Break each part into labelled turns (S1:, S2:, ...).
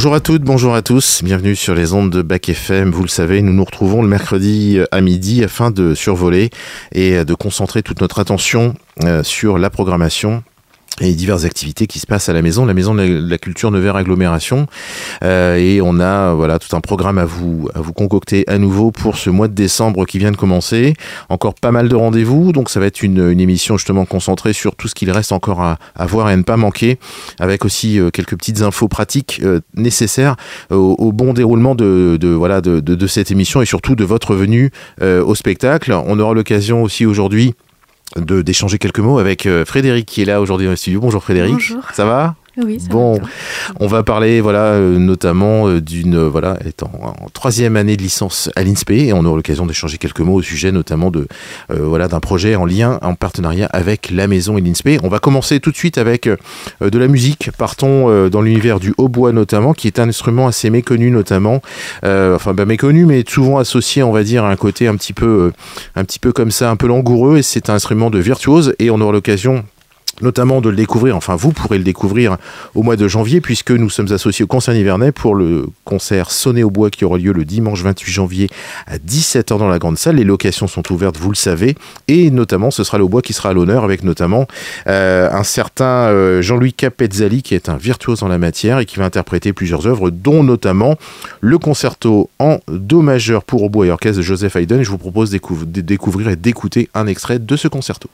S1: Bonjour à toutes, bonjour à tous, bienvenue sur les ondes de Bac FM. Vous le savez, nous nous retrouvons le mercredi à midi afin de survoler et de concentrer toute notre attention euh, sur la programmation et diverses activités qui se passent à la maison, la maison de la, culture Nevers agglomération. Euh, et on a voilà tout un programme à vous à vous concocter à nouveau pour ce mois de décembre qui vient de commencer. Encore pas mal de rendez-vous, donc ça va être une, une émission justement concentrée sur tout ce qu'il reste encore à, à, voir et à ne pas manquer, avec aussi euh, quelques petites infos pratiques euh, nécessaires au, au, bon déroulement de, de voilà de, de, de, cette émission et surtout de votre venue euh, au spectacle. On aura l'occasion aussi aujourd'hui d'échanger quelques mots avec euh, Frédéric qui est là aujourd'hui dans le studio. Bonjour Frédéric.
S2: Bonjour.
S1: Ça va?
S2: Oui,
S1: bon, on va parler voilà euh, notamment euh, d'une voilà étant en troisième année de licence à l'INSPE et on aura l'occasion d'échanger quelques mots au sujet notamment de euh, voilà d'un projet en lien en partenariat avec la maison et l'INSPE. On va commencer tout de suite avec euh, de la musique. Partons euh, dans l'univers du hautbois notamment qui est un instrument assez méconnu notamment enfin bah, méconnu mais souvent associé on va dire à un côté un petit peu un petit peu comme ça un peu langoureux et c'est un instrument de virtuose et on aura l'occasion notamment de le découvrir, enfin vous pourrez le découvrir au mois de janvier puisque nous sommes associés au concert Nivernais pour le concert Sonné au bois qui aura lieu le dimanche 28 janvier à 17h dans la grande salle. Les locations sont ouvertes, vous le savez, et notamment ce sera le bois qui sera à l'honneur avec notamment euh, un certain euh, Jean-Louis Capezzali qui est un virtuose en la matière et qui va interpréter plusieurs œuvres dont notamment le concerto en do majeur pour hautbois et orchestre de Joseph Haydn. Je vous propose de découvrir et d'écouter un extrait de ce concerto.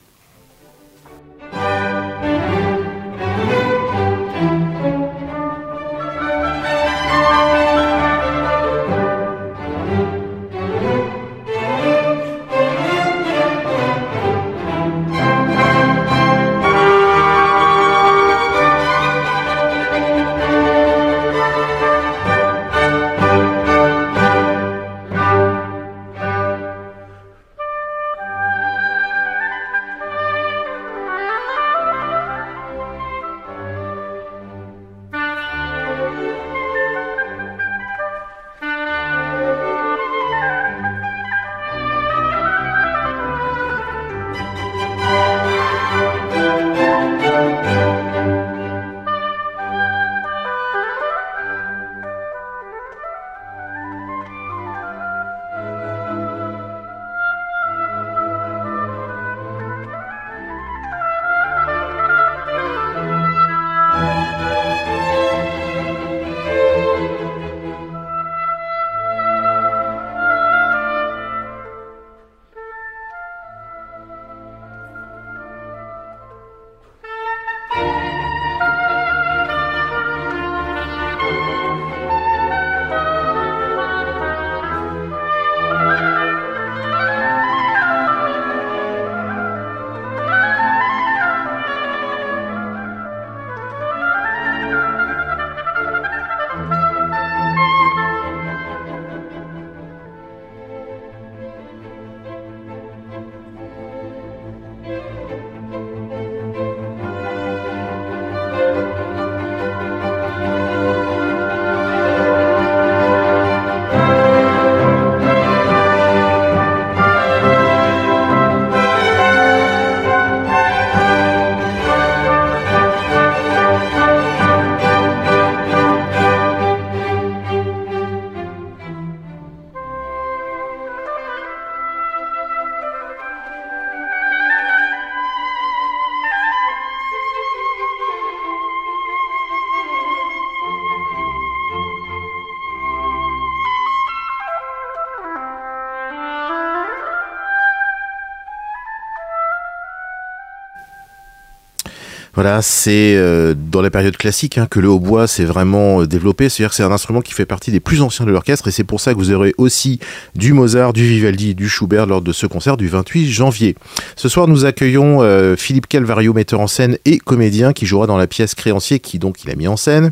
S1: Voilà, c'est euh, dans la période classique hein, que le hautbois s'est vraiment euh, développé. C'est-à-dire que c'est un instrument qui fait partie des plus anciens de l'orchestre et c'est pour ça que vous aurez aussi du Mozart, du Vivaldi, du Schubert lors de ce concert du 28 janvier. Ce soir, nous accueillons euh, Philippe Calvario, metteur en scène et comédien, qui jouera dans la pièce Créancier, qui donc il a mis en scène.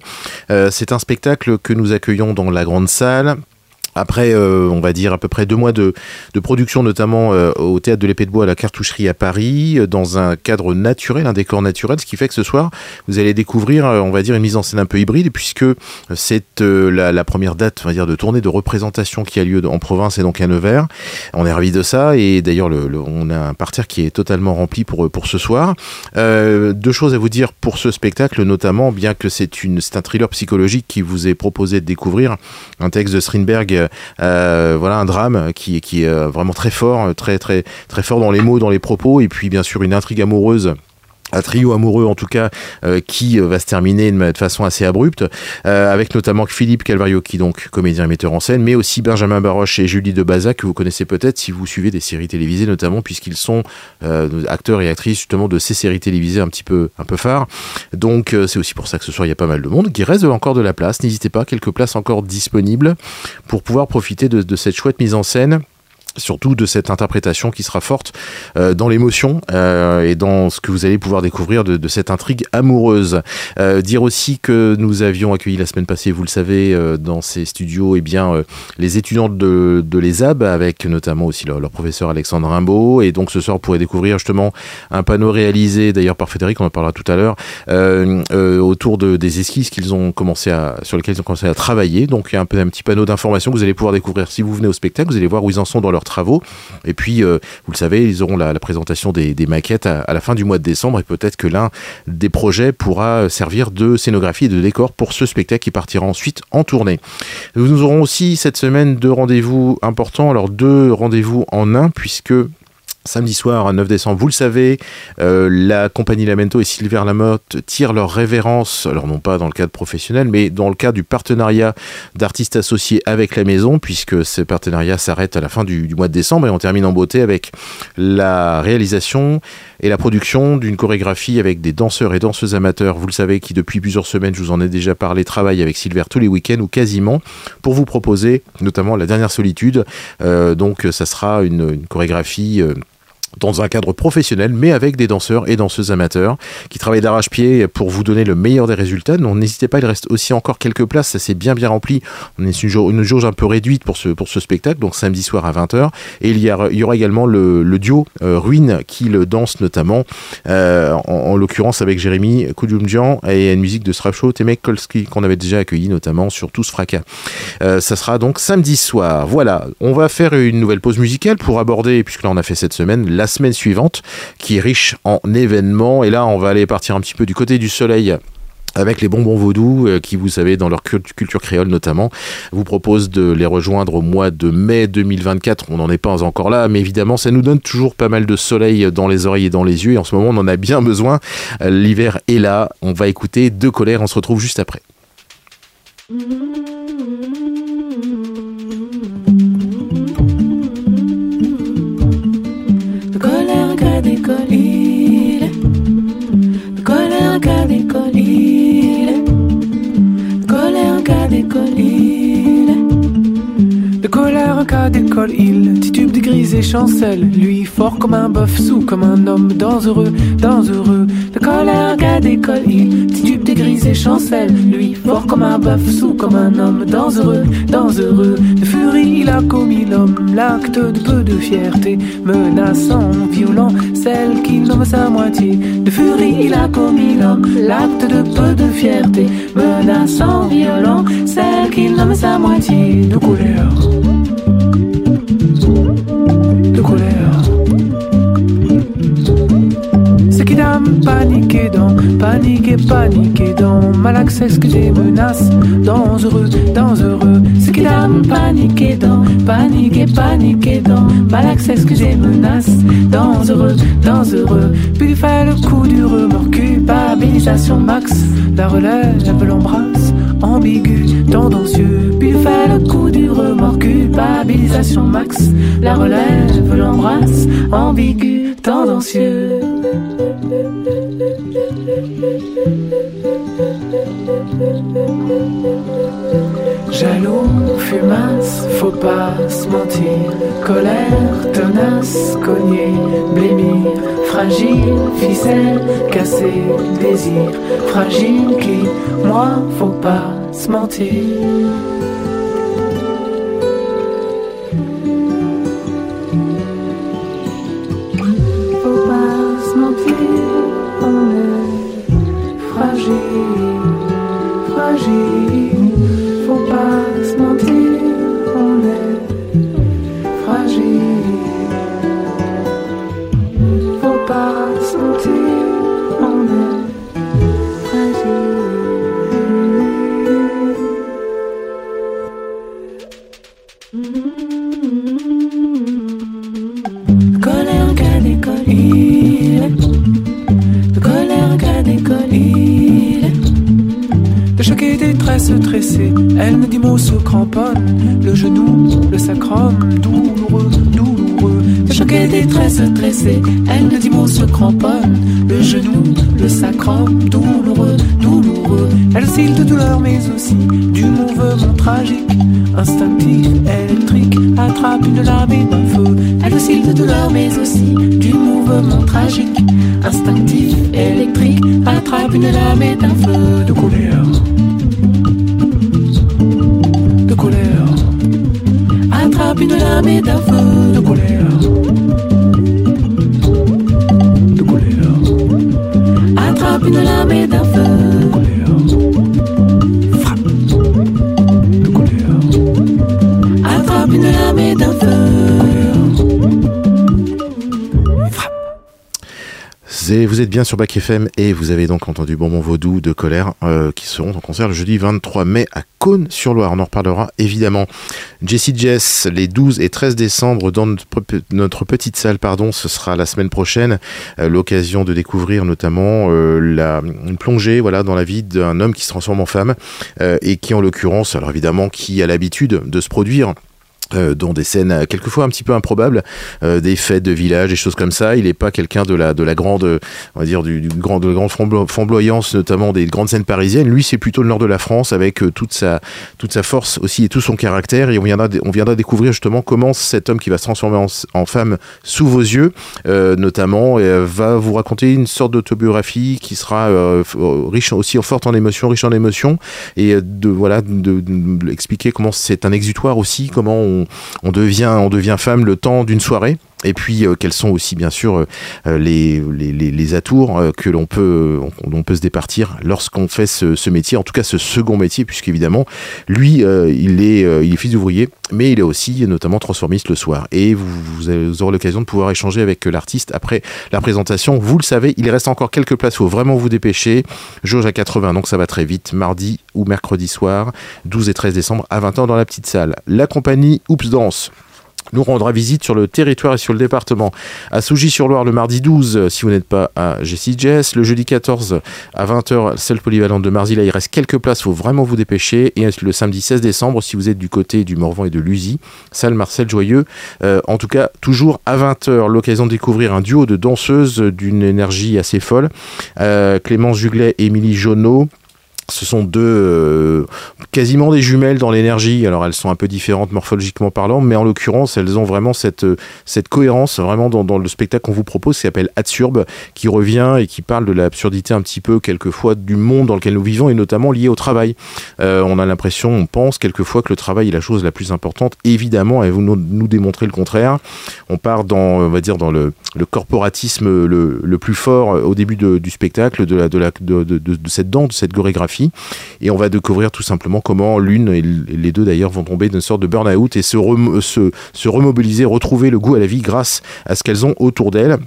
S1: C'est un spectacle que nous accueillons dans la grande salle après, euh, on va dire, à peu près deux mois de, production, notamment euh, au Théâtre de l'Épée de Bois à la Cartoucherie à Paris, euh, dans un cadre naturel, un décor naturel, ce qui fait que ce soir, vous allez découvrir, on va dire, une mise en scène un peu hybride, puisque c'est la, première date, on va dire, de tournée de représentation qui a lieu en province et donc à Nevers. On est ravis de ça, et d'ailleurs, le, on a un parterre qui est totalement rempli pour, pour ce soir. deux choses à vous dire pour ce spectacle, notamment, bien que c'est un thriller psychologique qui vous est proposé de découvrir, un texte de Strindberg voilà un drame qui, qui est euh, vraiment très fort, très très très fort dans les mots, dans les propos, et puis bien sûr une intrigue amoureuse un trio amoureux en tout cas euh, qui va se terminer de, façon assez abrupte avec notamment Philippe Calvario qui donc comédien et metteur en scène mais aussi Benjamin Baroche et Julie de Baza que vous connaissez peut-être si vous suivez des séries télévisées notamment puisqu'ils sont acteurs et actrices justement de ces séries télévisées un petit peu un peu phares. Donc c'est aussi pour ça que ce soir il y a pas mal de monde qui reste encore de la place. N'hésitez pas quelques places encore disponibles pour pouvoir profiter de cette chouette mise en scène surtout de cette interprétation qui sera forte euh, dans l'émotion euh, et dans ce que vous allez pouvoir découvrir de, cette intrigue amoureuse. Euh, dire aussi que nous avions accueilli la semaine passée, vous le savez, dans ces studios, eh bien, les étudiants de, de l'ESAB, avec notamment aussi leur, professeur Alexandre Rimbaud. Et donc ce soir, vous pourrez découvrir justement un panneau réalisé, d'ailleurs par Frédéric, on en parlera tout à l'heure, autour de, des esquisses qu'ils ont commencé à, sur lesquelles ils ont commencé à travailler. Donc il y a un, un petit panneau d'information que vous allez pouvoir découvrir si vous venez au spectacle. Vous allez voir où ils en sont dans leur travaux. Et puis, euh, vous le savez, ils auront la, présentation des, des maquettes à, à, la fin du mois de décembre et peut-être que l'un des projets pourra servir de scénographie et de décor pour ce spectacle qui partira ensuite en tournée. Nous aurons aussi cette semaine deux rendez-vous importants. Alors, deux rendez-vous en un puisque Samedi soir, 9 décembre, vous le savez, euh, la compagnie Lamento et Sylvain Lamotte tirent leur révérence, alors non pas dans le cadre professionnel, mais dans le cadre du partenariat d'artistes associés avec la maison, puisque ce partenariat s'arrête à la fin du, mois de décembre et on termine en beauté avec la réalisation et la production d'une chorégraphie avec des danseurs et danseuses amateurs, vous le savez, qui depuis plusieurs semaines, je vous en ai déjà parlé, travaillent avec Silver tous les week-ends ou quasiment, pour vous proposer notamment la dernière solitude. Euh, donc ça sera une, une chorégraphie... Euh, dans un cadre professionnel, mais avec des danseurs et danseuses amateurs qui travaillent d'arrache-pied pour vous donner le meilleur des résultats. Donc n'hésitez pas, il reste aussi encore quelques places, ça s'est bien bien rempli. On est une, une jauge un peu réduite pour ce, pour ce spectacle, donc samedi soir à 20h. Et il y, aura également le, duo euh, Ruine qui le danse notamment, euh, en, en l'occurrence avec Jérémy Koudjoumdjian et une musique de Strapshow, Temek Kolski qu'on avait déjà accueilli notamment sur Tous Fracas. Euh, ça sera donc samedi soir. Voilà, on va faire une nouvelle pause musicale pour aborder, puisque là on a fait cette semaine, la semaine suivante, qui est riche en événements. Et là, on va aller partir un petit peu du côté du soleil avec les bonbons vaudous euh, qui, vous savez, dans leur culture créole notamment, vous propose de les rejoindre au mois de mai 2024. On n'en est pas encore là, mais évidemment, ça nous donne toujours pas mal de soleil dans les oreilles et dans les yeux. Et en ce moment, on en a bien besoin. L'hiver est là. On va écouter De colère. On se retrouve juste après.
S2: Décollé, de colère qu'a décollé, colère qu'a décollé, il titube de grise et chancelle, lui fort comme un bœuf, sous comme un homme dangereux, dangereux, de colère qu'a décollé, il titube de grise et chancelle, lui fort comme un bœuf, sous comme un homme dangereux, dangereux, de furie il a commis l'homme, l'acte de peu de fierté, menaçant, violent, celle qui nomme sa moitié. De furie, il a commis l'homme, l'acte de peu de fierté, menaçant, violent, celle qui nomme sa moitié. De colère, paniqué dans, paniqué, paniqué dans, mal accès que des menaces, dangereux, dangereux. Ce qui dame paniqué dans, paniqué, paniqué dans, mal accès que des menaces, dangereux, dangereux. Puis fait le coup du remords, culpabilisation max, la relève, l'embrasse, ambigu, tendancieux. Puis fait le coup du remords, culpabilisation max, la relève, l'embrasse, ambigu, tendancieux. Jaloux, fumasse, faut pas se mentir. Colère, tenace, cogner, blêmir. Fragile, ficelle, casser, désir. Fragile qui, moi, faut pas se mentir. De colère qu'a décollé, de choc et détresse tressée, elle ne dit mot se cramponne, le genou, le sacrum, douloureux, douloureux, et détresse tressée, elle ne dit mot se cramponne, le genou, le sacrum, douloureux, douloureux, elle oscille de douleur mais aussi du mouvement tragique, instinctif, électrique, attrape une lame et d'un feu, elle oscille de douleur mais aussi du mouvement tragique, instinctif, électrique, attrape une lame et d'un feu. De colère. De colère. Attrape une lame et d'un feu. De colère. D'un feu. Frappe. De colère. Attrape une lame d'un feu. Frappe.
S1: Vous êtes bien sur Bac FM et vous avez donc entendu Bonbon Vaudou de Colère euh, qui seront en concert le jeudi 23 mai à Cône-sur-Loire. On en reparlera évidemment. Jessie Jess, les 12 et 13 décembre dans notre, pe- notre petite salle, pardon, ce sera la semaine prochaine. Euh, L'occasion de découvrir notamment euh, la, une plongée voilà, dans la vie d'un homme qui se transforme en femme et qui en l'occurrence, alors évidemment, qui a l'habitude de se produire euh, dans des scènes euh, quelquefois un petit peu improbables, euh, des fêtes de village, des choses comme ça. Il n'est pas quelqu'un de la de la grande, euh, on va dire du, du grand de la grande flambo- flamboyance, notamment des grandes scènes parisiennes. Lui, c'est plutôt le nord de la France avec euh, toute sa toute sa force aussi et tout son caractère. Et on viendra on viendra découvrir justement comment cet homme qui va se transformer en, femme sous vos yeux, euh, notamment, euh, va vous raconter une sorte d'autobiographie qui sera euh, riche aussi forte en émotions, riche en émotions et euh, de voilà de, de- de expliquer comment c'est un exutoire aussi, comment on, on devient femme le temps d'une soirée. Et puis euh, quels sont aussi bien sûr euh, euh, les, les, les, atours que l'on peut on, peut se départir lorsqu'on fait ce, métier, en tout cas ce second métier, puisqu'évidemment lui il est il est fils d'ouvrier, mais il est aussi notamment transformiste le soir. Et vous, aurez l'occasion de pouvoir échanger avec l'artiste après la présentation. Vous le savez, il reste encore quelques places, faut vraiment vous dépêcher. Jauge à 80, donc ça va très vite. Mardi ou mercredi soir, 12 et 13 décembre à 20h dans la petite salle. La compagnie Oops Dance nous rendra visite sur le territoire et sur le département. À Sougy-sur-Loire le mardi 12, euh, si vous n'êtes pas à Jessie Jess. Le jeudi 14 à 20h, salle polyvalente de Marzy. Là, il reste quelques places, faut vraiment vous dépêcher. Et le samedi 16 décembre, si vous êtes du côté du Morvan et de Lusy, salle Marcel Joyeux. Euh, en tout cas, toujours à 20h, l'occasion de découvrir un duo de danseuses d'une énergie assez folle. Euh, Clémence Juglet et Émilie Jonot. Ce sont deux euh, quasiment des jumelles dans l'énergie. Alors elles sont un peu différentes morphologiquement parlant, mais en l'occurrence elles ont vraiment cette, euh, cette cohérence vraiment dans, le spectacle qu'on vous propose, qui s'appelle Absurde, qui revient et qui parle de l'absurdité un petit peu quelquefois du monde dans lequel nous vivons et notamment lié au travail. Euh, on a l'impression, on pense quelquefois que le travail est la chose la plus importante. Évidemment, et vous nous, démontrez le contraire. On part dans, on va dire, dans le, corporatisme le, plus fort au début du spectacle, de, de, de, cette danse, de cette chorégraphie. Et on va découvrir tout simplement comment l'une et les deux d'ailleurs vont tomber d'une sorte de burn-out et se, rem- se, se remobiliser, retrouver le goût à la vie grâce à ce qu'elles ont autour d'elles.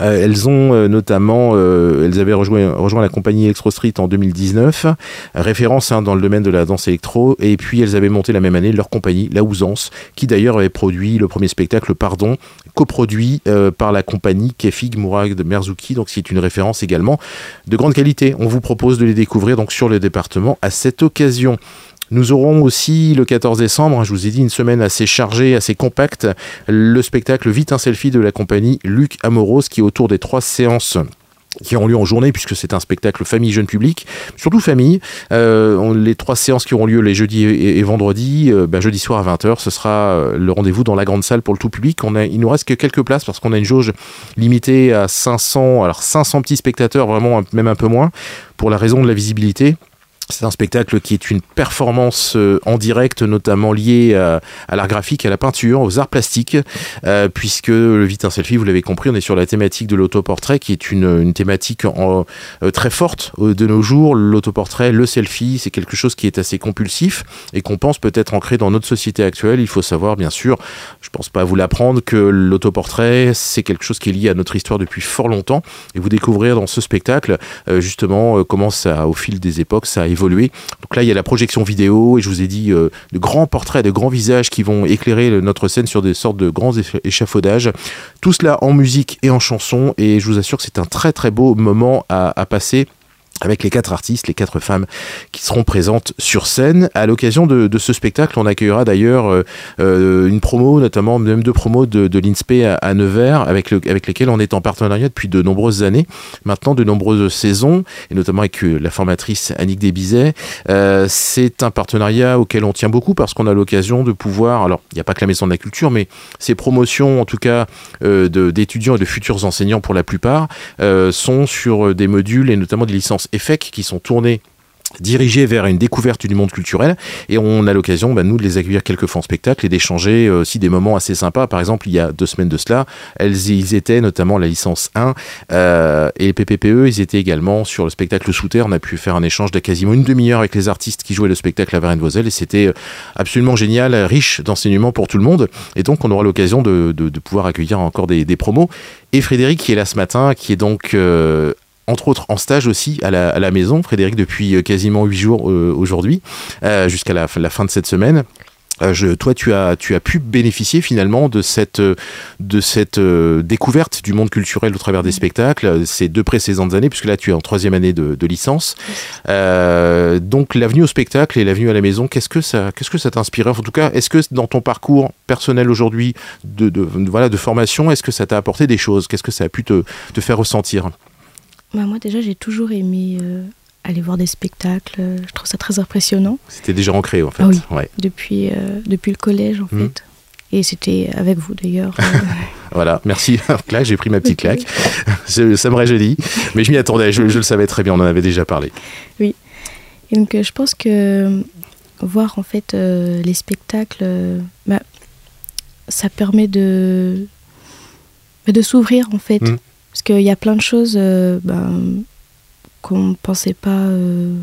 S1: Euh, elles ont euh, notamment, euh, elles avaient rejoint, la compagnie Electro Street en 2019, référence hein, dans le domaine de la danse électro, et puis elles avaient monté la même année leur compagnie, La Ousance, qui d'ailleurs avait produit le premier spectacle, Pardon, coproduit par la compagnie Kefig Mourad Merzouki, donc c'est une référence également de grande qualité. On vous propose de les découvrir donc sur le département à cette occasion. Nous aurons aussi le 14 décembre, hein, je vous ai dit, une semaine assez chargée, assez compacte, le spectacle Vite un selfie de la compagnie Luc Amoros qui est autour des trois séances qui auront lieu en journée puisque c'est un spectacle famille jeune public surtout famille. Euh, les trois séances qui auront lieu les jeudis et, vendredis euh, bah, jeudi soir à 20h ce sera euh, le rendez-vous dans la grande salle pour le tout public. Il nous reste que quelques places parce qu'on a une jauge limitée à 500 alors 500 petits spectateurs vraiment même un peu moins pour la raison de la visibilité c'est un spectacle qui est une performance euh, en direct, notamment liée à, l'art graphique, à la peinture, aux arts plastiques, euh, puisque le Vite un selfie, vous l'avez compris, on est sur la thématique de l'autoportrait, qui est une, thématique euh, très forte de nos jours. L'autoportrait, le selfie, c'est quelque chose qui est assez compulsif et qu'on pense peut-être ancré dans notre société actuelle. Il faut savoir, bien sûr, je pense pas vous l'apprendre, que l'autoportrait, c'est quelque chose qui est lié à notre histoire depuis fort longtemps. Et vous découvrir dans ce spectacle, justement, comment ça, au fil des époques, ça a évolué Donc là, il y a la projection vidéo et je vous ai dit de grands portraits, de grands visages qui vont éclairer notre scène sur des sortes de grands échafaudages. Tout cela en musique et en chanson et je vous assure que c'est un très très beau moment à passer avec les quatre artistes, les quatre femmes qui seront présentes sur scène. À l'occasion de, ce spectacle, on accueillera d'ailleurs euh, euh, une promo, notamment deux promos de, de l'INSPE à, Nevers, avec, le, avec lesquels on est en partenariat depuis de nombreuses années, maintenant de nombreuses saisons, et notamment avec euh, la formatrice Annick Desbizet. c'est un partenariat auquel on tient beaucoup parce qu'on a l'occasion de pouvoir, alors il n'y a pas que la Maison de la Culture, mais ces promotions, en tout cas d'étudiants et de futurs enseignants pour la plupart, sont sur des modules et notamment des licences EFEC qui sont tournés dirigés vers une découverte du monde culturel. Et on a l'occasion bah, nous de les accueillir quelquefois en spectacle et d'échanger euh, aussi des moments assez sympas. Par exemple il y a deux semaines de cela ils étaient notamment la licence 1 euh, et les PPPE ils étaient également sur le spectacle sous terre. On a pu faire un échange de quasiment une demi-heure avec les artistes qui jouaient le spectacle à Varennes-Vosel et c'était euh, absolument génial riche d'enseignements pour tout le monde. Et donc on aura l'occasion de, pouvoir accueillir encore des, promos. Et Frédéric qui est là ce matin qui est donc entre autres en stage aussi à la, maison, Frédéric, depuis euh, quasiment huit jours euh, aujourd'hui, euh, jusqu'à la, fin de cette semaine. Je, toi, tu as, tu as pu bénéficier finalement de cette, de cette découverte du monde culturel au travers des spectacles ces deux précédentes années, puisque là, tu es en troisième année de, licence. donc, l'avenue au spectacle et l'avenue à la maison, qu'est-ce que ça, qu'est-ce que ça t'inspire? En tout cas, est-ce que dans ton parcours personnel aujourd'hui de, de, voilà, de formation, est-ce que ça t'a apporté des choses? Qu'est-ce que ça a pu te, te faire ressentir?
S3: Bah, moi, déjà, j'ai toujours aimé euh, aller voir des spectacles. Je trouve ça très impressionnant.
S1: C'était déjà ancré, en fait.
S3: Ah oui, depuis, euh, depuis le collège, en mmh. fait. Et c'était avec vous, d'ailleurs. Euh.
S1: voilà, merci. Claque, j'ai pris ma petite claque. ça me réjouit. Mais je m'y attendais, je, le savais très bien, on en avait déjà parlé.
S3: Oui. Et donc, je pense que voir, en fait, les spectacles, bah, ça permet de, de s'ouvrir, en fait. Mmh. Parce qu'il y a plein de choses euh, ben, qu'on ne pensait pas euh,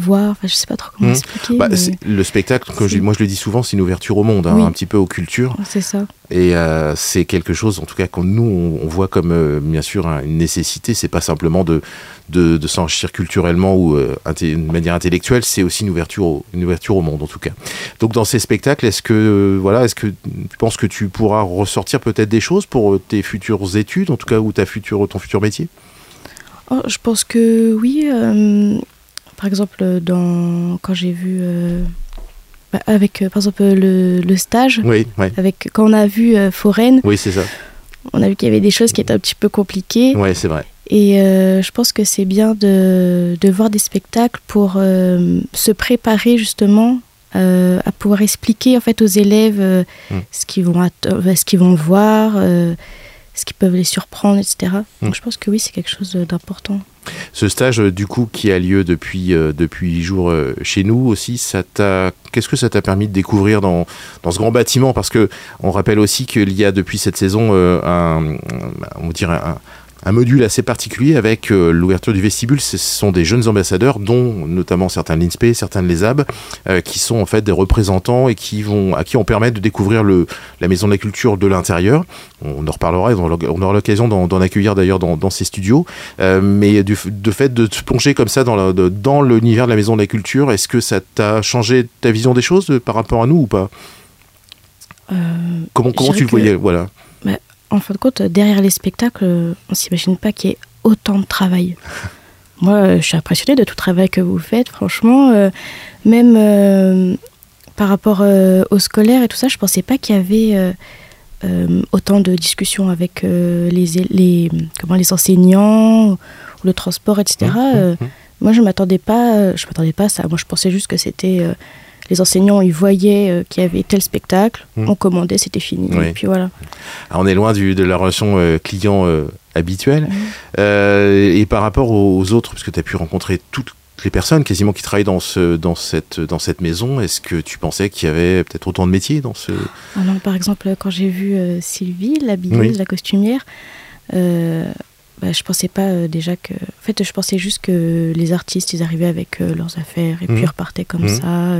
S3: voir. Enfin, je sais pas trop comment mmh. expliquer.
S1: Bah, le spectacle, moi je le dis souvent, c'est une ouverture au monde, hein, un petit peu aux cultures.
S3: C'est ça.
S1: Et euh, c'est quelque chose, en tout cas, que nous on, voit comme bien sûr une nécessité. C'est pas simplement de, de, s'enrichir culturellement ou de manière intellectuelle, c'est aussi une ouverture, au, une ouverture au monde, en tout cas. Donc dans ces spectacles, est-ce que voilà, est-ce que tu penses que tu pourras ressortir peut-être des choses pour tes futures études, en tout cas, ou ta future, ton futur métier?
S3: Oh, Je pense que oui. Par exemple, dans, quand j'ai vu. Euh, bah, avec, euh, par exemple, le, stage.
S1: Oui,
S3: Avec, quand on a vu euh, Foraine.
S1: Oui, c'est ça.
S3: On a vu qu'il y avait des choses qui étaient un petit peu compliquées.
S1: Oui, c'est vrai.
S3: Et je pense que c'est bien de, de, voir des spectacles pour se préparer justement à pouvoir expliquer en fait aux élèves hmm. ce qu'ils vont, ce qu'ils vont voir, ce qui peuvent les surprendre, etc. Donc hmm. je pense que oui, c'est quelque chose d'important.
S1: Ce stage, euh, du coup, qui a lieu depuis euh, depuis jours euh, chez nous aussi, ça t'a qu'est-ce que ça t'a permis de découvrir dans, dans ce grand bâtiment? Parce que on rappelle aussi qu'il y a depuis cette saison un, on dirait un, un module assez particulier avec euh, l'ouverture du vestibule. Ce sont des jeunes ambassadeurs, dont notamment certains de l'INSPE, certains de l'ESAB, euh, qui sont en fait des représentants et qui vont, à qui on permet de découvrir le, la maison de la culture de l'intérieur. On en reparlera, on aura l'occasion d'en accueillir d'ailleurs dans, dans, ces studios. Euh, mais du, de fait de se plonger comme ça dans, dans l'univers de la maison de la culture, est-ce que ça t'a changé ta vision des choses par rapport à nous ou pas? Comment, comment tu le voyais voilà
S3: en fin de compte, derrière les spectacles, on s'imagine pas qu'il y ait autant de travail. Moi, euh, je suis impressionnée de tout le travail que vous faites, franchement. Euh, même euh, par rapport au scolaire et tout ça, je pensais pas qu'il y avait autant de discussions avec les, les, comment, les enseignants, ou le transport, etc. Mmh, mmh, mmh. moi, je m'attendais pas, je m'attendais pas à ça. Moi, je pensais juste que c'était les enseignants, ils voyaient euh, qu'il y avait tel spectacle, hmm. on commandait, c'était fini. Et puis voilà.
S1: on est loin du, de la relation euh, client euh, habituelle. Hmm. et par rapport aux autres, parce que tu as pu rencontrer toutes les personnes quasiment qui travaillent dans, ce, dans, cette, dans cette maison, est-ce que tu pensais qu'il y avait peut-être autant de métiers dans ce...
S3: Ah par exemple, quand j'ai vu Sylvie, la la costumière, bah, je pensais pas déjà que. En fait, je pensais juste que les artistes, ils arrivaient avec leurs affaires et puis mmh. ils repartaient comme mmh. ça.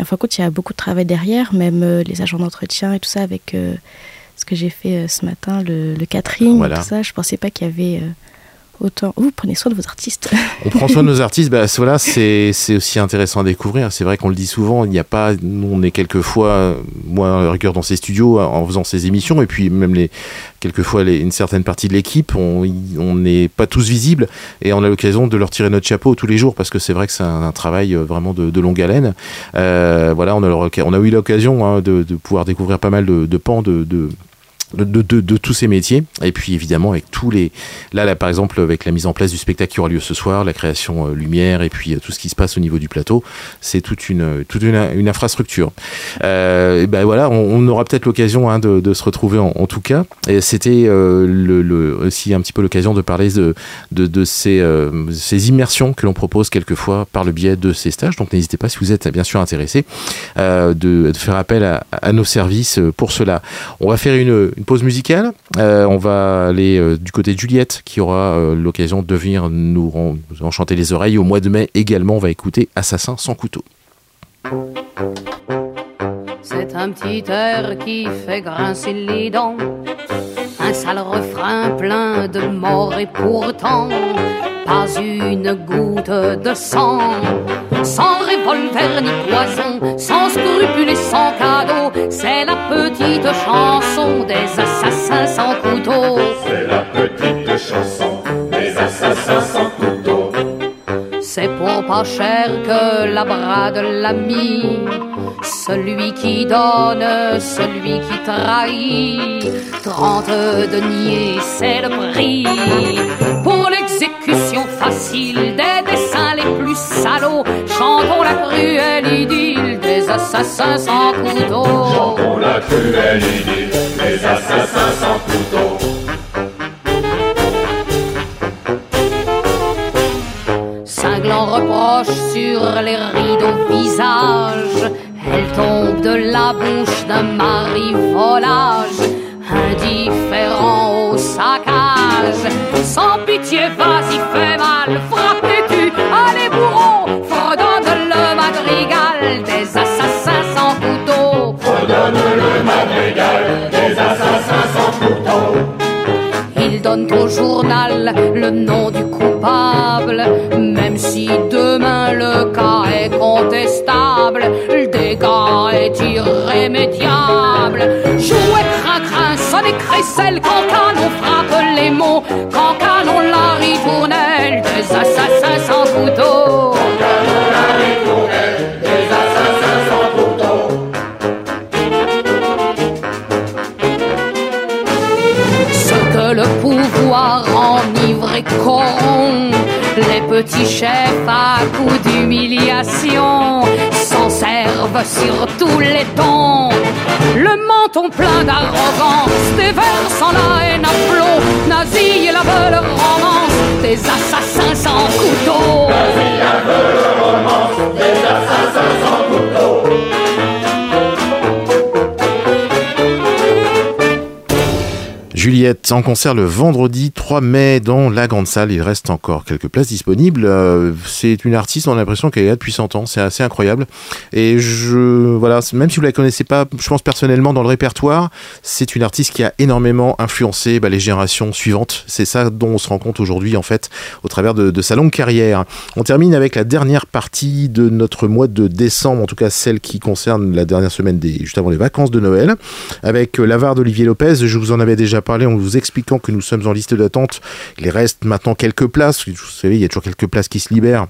S3: Et en fin de compte, il y a beaucoup de travail derrière, même euh, les agents d'entretien et tout ça, avec euh, ce que j'ai fait euh, ce matin, le, le catering, tout ça. Je pensais pas qu'il y avait autant vous prenez soin de vos artistes.
S1: On prend soin de nos artistes, bah, c'est aussi intéressant à découvrir. C'est vrai qu'on le dit souvent, il n'y a pas, nous on est quelquefois, moi rigueur dans ces studios en faisant ces émissions, et puis même les quelquefois les, une certaine partie de l'équipe, on n'est pas tous visibles, et on a l'occasion de leur tirer notre chapeau tous les jours parce que c'est vrai que c'est un, un travail euh, vraiment de, de longue haleine. Euh, voilà, on a, leur- on a eu l'occasion hein, de, de pouvoir découvrir pas mal de, de pans de, de de, tous ces métiers. Et puis évidemment avec tous les là, là par exemple avec la mise en place du spectacle qui aura lieu ce soir la création euh, lumière et puis euh, tout ce qui se passe au niveau du plateau c'est toute une toute une, une infrastructure. Euh, et ben voilà on, aura peut-être l'occasion hein, de, se retrouver en, tout cas. Et c'était euh, le, aussi un petit peu l'occasion de parler de, de, ces, euh, ces immersions que l'on propose quelquefois par le biais de ces stages. Donc n'hésitez pas si vous êtes bien sûr intéressé euh, de, faire appel à, nos services euh, pour cela. On va faire une, une pause musicale. Euh, on va aller euh, du côté de Juliette qui aura euh, l'occasion de venir nous, nous enchanter les oreilles. Au mois de mai également, on va écouter Assassin sans couteau.
S4: C'est un petit air qui fait grincer les dents. Un sale refrain plein de mort et pourtant pas une goutte de sang. Sans revolver ni poison, sans scrupules et sans cadeau, c'est petite chanson des assassins sans couteau.
S5: C'est la petite chanson des assassins sans couteau.
S4: C'est pour pas cher que la brade l'ami. Celui qui donne, celui qui trahit. Trente deniers, c'est le prix. Pour assassins sans couteau.
S5: Chantons la cruelle idylle des assassins sans couteau.
S4: Cinglant reproche sur les rideaux visages. Elle tombe de la bouche d'un mari volage, indifférent au saccage. Sans pitié, vas-y, fais mal, frappez-tu, est irrémédiable. Jouez crin-crin, sonnez crécelle, quand canon frappe les mots, quand canon la ritournelle des assassins sans couteau.
S5: Des assassins sans couteau.
S4: Ce que le pouvoir enivre et corrompt, les petits chefs à coups d'humiliation sur tous les tons. Le menton plein d'arrogance, déversant la haine à flot, nazi et la belle romance, des assassins sans couteau.
S1: Juliette en concert le vendredi 3 mai dans la grande salle. Il reste encore quelques places disponibles. Euh, c'est une artiste, on a l'impression qu'elle est là depuis 100 ans. C'est assez incroyable. Et je, voilà, même si vous la connaissez pas, je pense personnellement dans le répertoire, c'est une artiste qui a énormément influencé bah, les générations suivantes. C'est ça dont on se rend compte aujourd'hui, en fait, au travers de, sa longue carrière. On termine avec la dernière partie de notre mois de décembre, en tout cas celle qui concerne la dernière semaine des, juste avant les vacances de Noël, avec euh, l'avare d'Olivier Lopez. Je vous en avais déjà parlé en vous expliquant que nous sommes en liste d'attente. Il reste maintenant quelques places. Vous savez, il y a toujours quelques places qui se libèrent.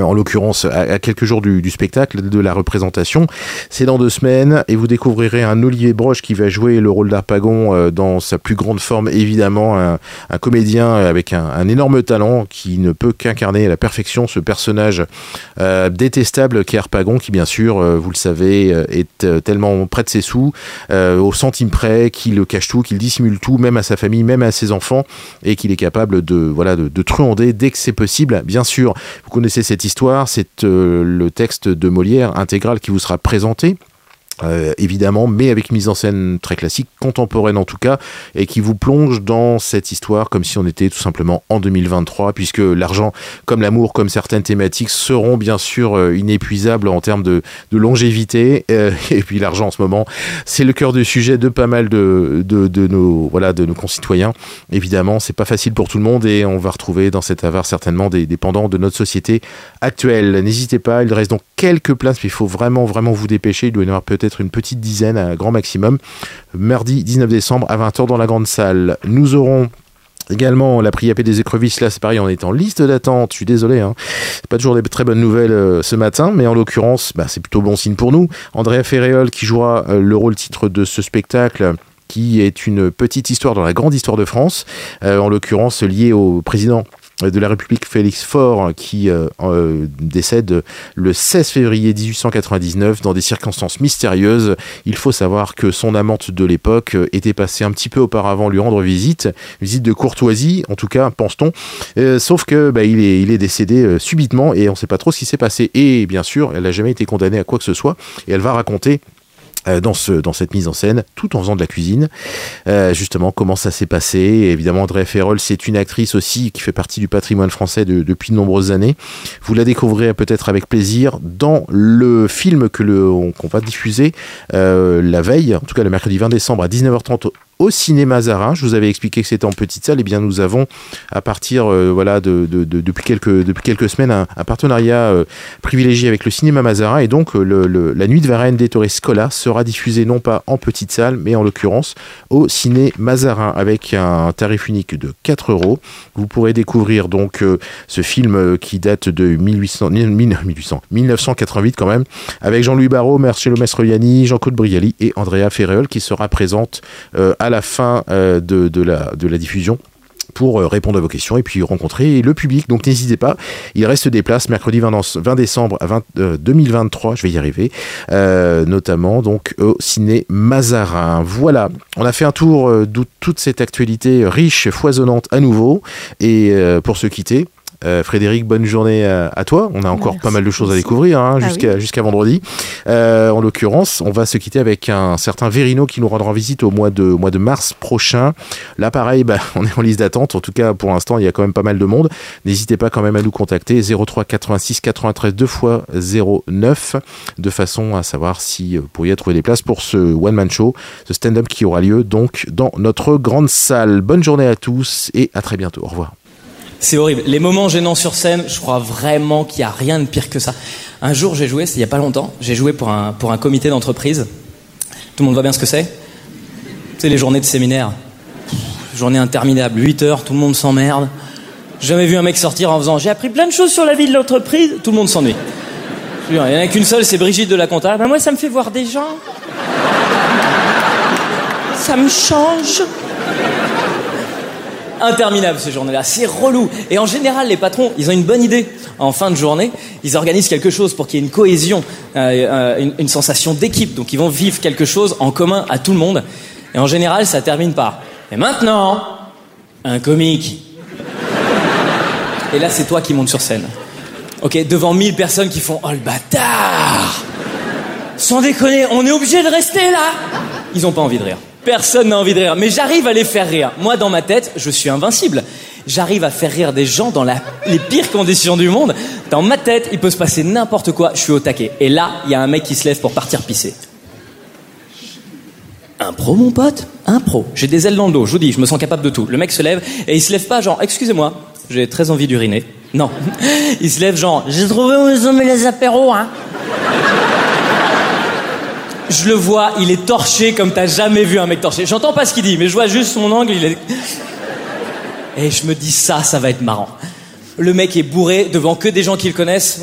S1: En l'occurrence, à, quelques jours du, spectacle, de la représentation. C'est dans deux semaines et vous découvrirez un Olivier Broche qui va jouer le rôle d'Arpagon euh, dans sa plus grande forme, évidemment. Un, comédien avec un, énorme talent qui ne peut qu'incarner à la perfection ce personnage euh, détestable qu'est Harpagon, qui bien sûr, euh, vous le savez, euh, est tellement près de ses sous, au centime près, qu'il cache tout, qu'il dissimule tout, même à sa famille, même à ses enfants, et qu'il est capable de voilà de truander dès que c'est possible. Bien sûr, vous connaissez cette c'est euh, le texte de Molière intégral qui vous sera présenté. Euh, évidemment, mais avec mise en scène très classique, contemporaine en tout cas, et qui vous plonge dans cette histoire comme si on était tout simplement en 2023, puisque l'argent, comme l'amour, comme certaines thématiques, seront bien sûr euh, inépuisables en termes de, longévité. Euh, et puis l'argent en ce moment, c'est le cœur du sujet de pas mal de, de, nos voilà de nos concitoyens. Évidemment, c'est pas facile pour tout le monde, et on va retrouver dans cet avare certainement des dépendants de notre société actuelle. N'hésitez pas, il reste donc quelques places, mais il faut vraiment vraiment vous dépêcher. Il doit y en avoir peut-être une petite dizaine à grand maximum. Mardi 19 décembre à 20h dans la grande salle. Nous aurons Également, la priapé des écrevisses, là c'est pareil, on est en liste d'attente, je suis désolé, hein. c'est pas toujours des très bonnes nouvelles euh, ce matin, mais en l'occurrence, bah, c'est plutôt bon signe pour nous. Andrea Ferréol qui jouera euh, le rôle titre de ce spectacle qui est une petite histoire dans la grande histoire de France, euh, en l'occurrence liée au président de la République Félix Faure qui euh, euh, décède le 16 février 1899 dans des circonstances mystérieuses. Il faut savoir que son amante de l'époque était passée un petit peu auparavant lui rendre visite, visite de courtoisie en tout cas pense-t-on. Euh, sauf que bah, il, est, il est décédé euh, subitement et on ne sait pas trop ce qui s'est passé. Et bien sûr, elle n'a jamais été condamnée à quoi que ce soit et elle va raconter euh, dans, ce, dans cette mise en scène, tout en faisant de la cuisine. Euh, justement, comment ça s'est passé. Évidemment, André Ferrol, c'est une actrice aussi qui fait partie du patrimoine français de- depuis de nombreuses années. Vous la découvrirez peut-être avec plaisir dans le film que le, on- qu'on va diffuser euh, la veille, en tout cas le mercredi 20 décembre à 19h30 au- cinéma Zarin. Je vous avais expliqué que c'était en petite salle. Et bien, nous avons, à partir, euh, voilà, de, de- de- depuis, quelques, depuis quelques semaines, un, partenariat euh, privilégié avec le cinéma Mazarin. Et donc, euh, la nuit de Varennes des Torres Scola sera diffusée non pas en petite salle, mais en l'occurrence au ciné Mazarin avec un tarif unique de 4 euros. Vous pourrez découvrir donc ce film qui date de 1800, 1800, 1988 quand même, avec Jean-Louis Barrault, Marcello Mastroianni, Jean-Claude Brialy et Andrea Ferreol qui sera présente euh, à la fin euh, de, la, de la diffusion pour euh, répondre à vos questions et puis rencontrer le public. Donc n'hésitez pas, il reste des places mercredi 20, dans- 20 décembre à 20, euh, 2023, je vais y arriver, notamment donc au ciné Mazarin. Voilà, on a fait un tour de toute cette actualité riche, foisonnante à nouveau. Et pour se quitter, euh, Frédéric, bonne journée à, à toi. On a encore
S3: Merci.
S1: pas mal de choses à découvrir hein,
S3: Ah
S1: jusqu'à vendredi. Euh, en l'occurrence, on va se quitter avec un certain Verino qui nous rendra visite au mois de, au mois de mars prochain. Là, pareil, bah, on est en liste d'attente. En tout cas, pour l'instant, il y a quand même pas mal de monde. N'hésitez pas quand même à nous contacter 03 86 93 2 fois 09 de façon à savoir si vous pourriez trouver des places pour ce one-man show, ce stand-up qui aura lieu donc dans notre grande salle. Bonne journée à tous et à très bientôt. Au revoir.
S6: C'est horrible. Les moments gênants sur scène, je crois vraiment qu'il n'y a rien de pire que ça. Un jour, j'ai joué, c'est il n'y a pas longtemps, j'ai joué pour un, pour un comité d'entreprise. Tout le monde voit bien ce que c'est? C'est les journées de séminaire. Journée interminable, 8 heures, tout le monde s'emmerde. Jamais vu un mec sortir en faisant J'ai appris plein de choses sur la vie de l'entreprise. Tout le monde s'ennuie. Il n'y en a qu'une seule, c'est Brigitte de la Compta. Ben moi, ça me fait voir des gens. Ça me change interminable ces journées-là, c'est relou. Et en général, les patrons, ils ont une bonne idée. En fin de journée, ils organisent quelque chose pour qu'il y ait une cohésion, euh, euh, une, sensation d'équipe. Donc ils vont vivre quelque chose en commun à tout le monde. Et en général, ça termine par Et maintenant, un comique. Et là, c'est toi qui montes sur scène. Ok, devant 1000 personnes qui font Oh le bâtard Sans déconner, on est obligé de rester là Ils n'ont pas envie de rire. Personne n'a envie de rire. Mais j'arrive à les faire rire. Moi, dans ma tête, je suis invincible. J'arrive à faire rire des gens dans les pires conditions du monde. Dans ma tête, il peut se passer n'importe quoi. Je suis au taquet. Et là, il y a un mec qui se lève pour partir pisser. Un pro, mon pote? Un pro. J'ai des ailes dans le dos, je vous dis, je me sens capable de tout. Le mec se lève et il se lève pas genre, excusez-moi, j'ai très envie d'uriner. Non. Il se lève genre, j'ai trouvé où ils ont mis les apéros, hein? Je le vois, il est torché comme t'as jamais vu un mec torché. J'entends pas ce qu'il dit, mais je vois juste son angle, il est... Et je me dis ça, ça va être marrant. Le mec est bourré devant que des gens qui le connaissent.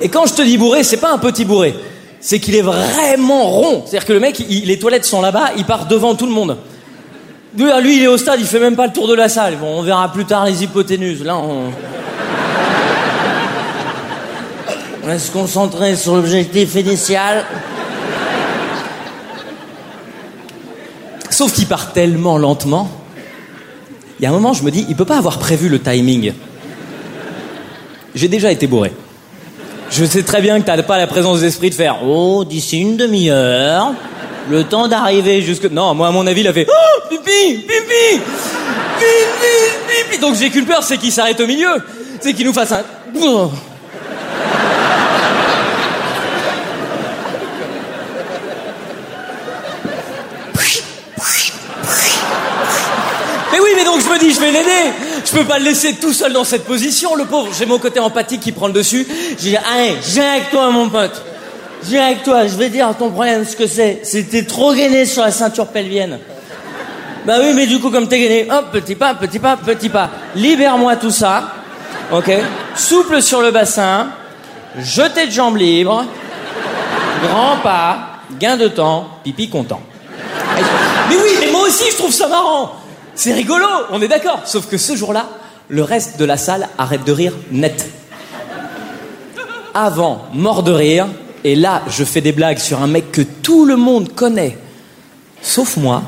S6: Et quand je te dis bourré, c'est pas un petit bourré. C'est qu'il est vraiment rond. C'est-à-dire que le mec, les toilettes sont là-bas, il part devant tout le monde. Lui, lui, il est au stade, il fait même pas le tour de la salle. Bon, on verra plus tard les hypoténuses. Là, on... On va se concentrer sur l'objectif initial. Sauf qu'il part tellement lentement. Il y a un moment, je me dis, il peut pas avoir prévu le timing. J'ai déjà été bourré. Je sais très bien que t'as pas la présence d'esprit de faire Oh, d'ici une demi-heure, le temps d'arriver jusque. Non, moi, à mon avis, il a fait Oh, pipi, pipi, pipi, pipi. Donc j'ai qu'une peur, c'est qu'il s'arrête au milieu. C'est qu'il nous fasse un. Mais oui, mais donc je me dis, je vais l'aider. Je peux pas le laisser tout seul dans cette position, le pauvre. J'ai mon côté empathique qui prend le dessus. J'ai dit, allez, viens avec toi, mon pote. Viens avec toi, je vais dire ton problème, ce que c'est. C'était trop gainé sur la ceinture pelvienne. Bah oui, mais du coup, comme t'es gainé, hop, petit pas, petit pas, petit pas. Libère-moi tout ça. Ok Souple sur le bassin. Jeté de jambes libres. Grand pas. Gain de temps. Pipi content. Mais oui, mais moi aussi, je trouve ça marrant. C'est rigolo, on est d'accord. Sauf que ce jour-là, le reste de la salle arrête de rire net. Avant, mort de rire. Et là, je fais des blagues sur un mec que tout le monde connaît. Sauf moi.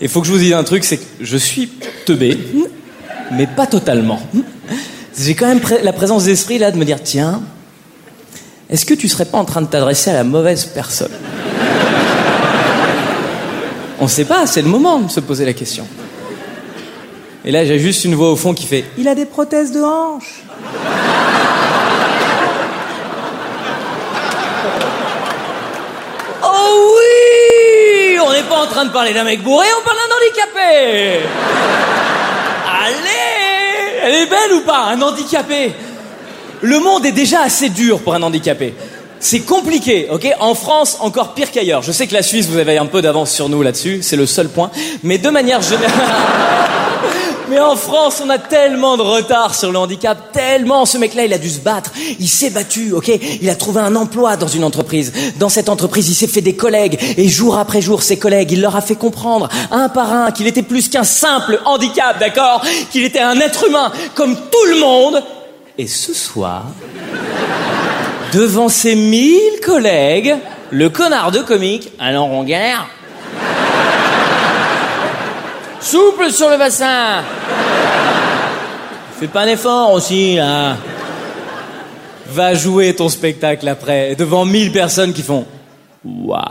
S6: Il faut que je vous dise un truc, c'est que je suis teubé, mais pas totalement. J'ai quand même la présence d'esprit là de me dire tiens, est-ce que tu serais pas en train de t'adresser à la mauvaise personne On sait pas, c'est le moment de se poser la question. Et là, j'ai juste une voix au fond qui fait Il a des prothèses de hanche. Oh oui On n'est pas en train de parler d'un mec bourré, on parle d'un handicapé Allez Elle est belle ou pas Un handicapé? Le monde est déjà assez dur pour un handicapé. C'est compliqué, ok? En France, encore pire qu'ailleurs. Je sais que la Suisse, vous avez un peu d'avance sur nous là-dessus, c'est le seul point. Mais de manière générale... Mais en France, on a tellement de retard sur le handicap, tellement. Ce mec-là, il a dû se battre. Il s'est battu, ok? Il a trouvé un emploi dans une entreprise. Dans cette entreprise, il s'est fait des collègues. Et jour après jour, ses collègues, il leur a fait comprendre, un par un, qu'il était plus qu'un simple handicap, d'accord? Qu'il était un être humain, comme tout le monde. Et ce soir, devant ses mille collègues, le connard de comique, alors on galère. Souple sur le bassin. Fais pas un effort aussi, là. Va jouer ton spectacle après, devant mille personnes qui font Waouh.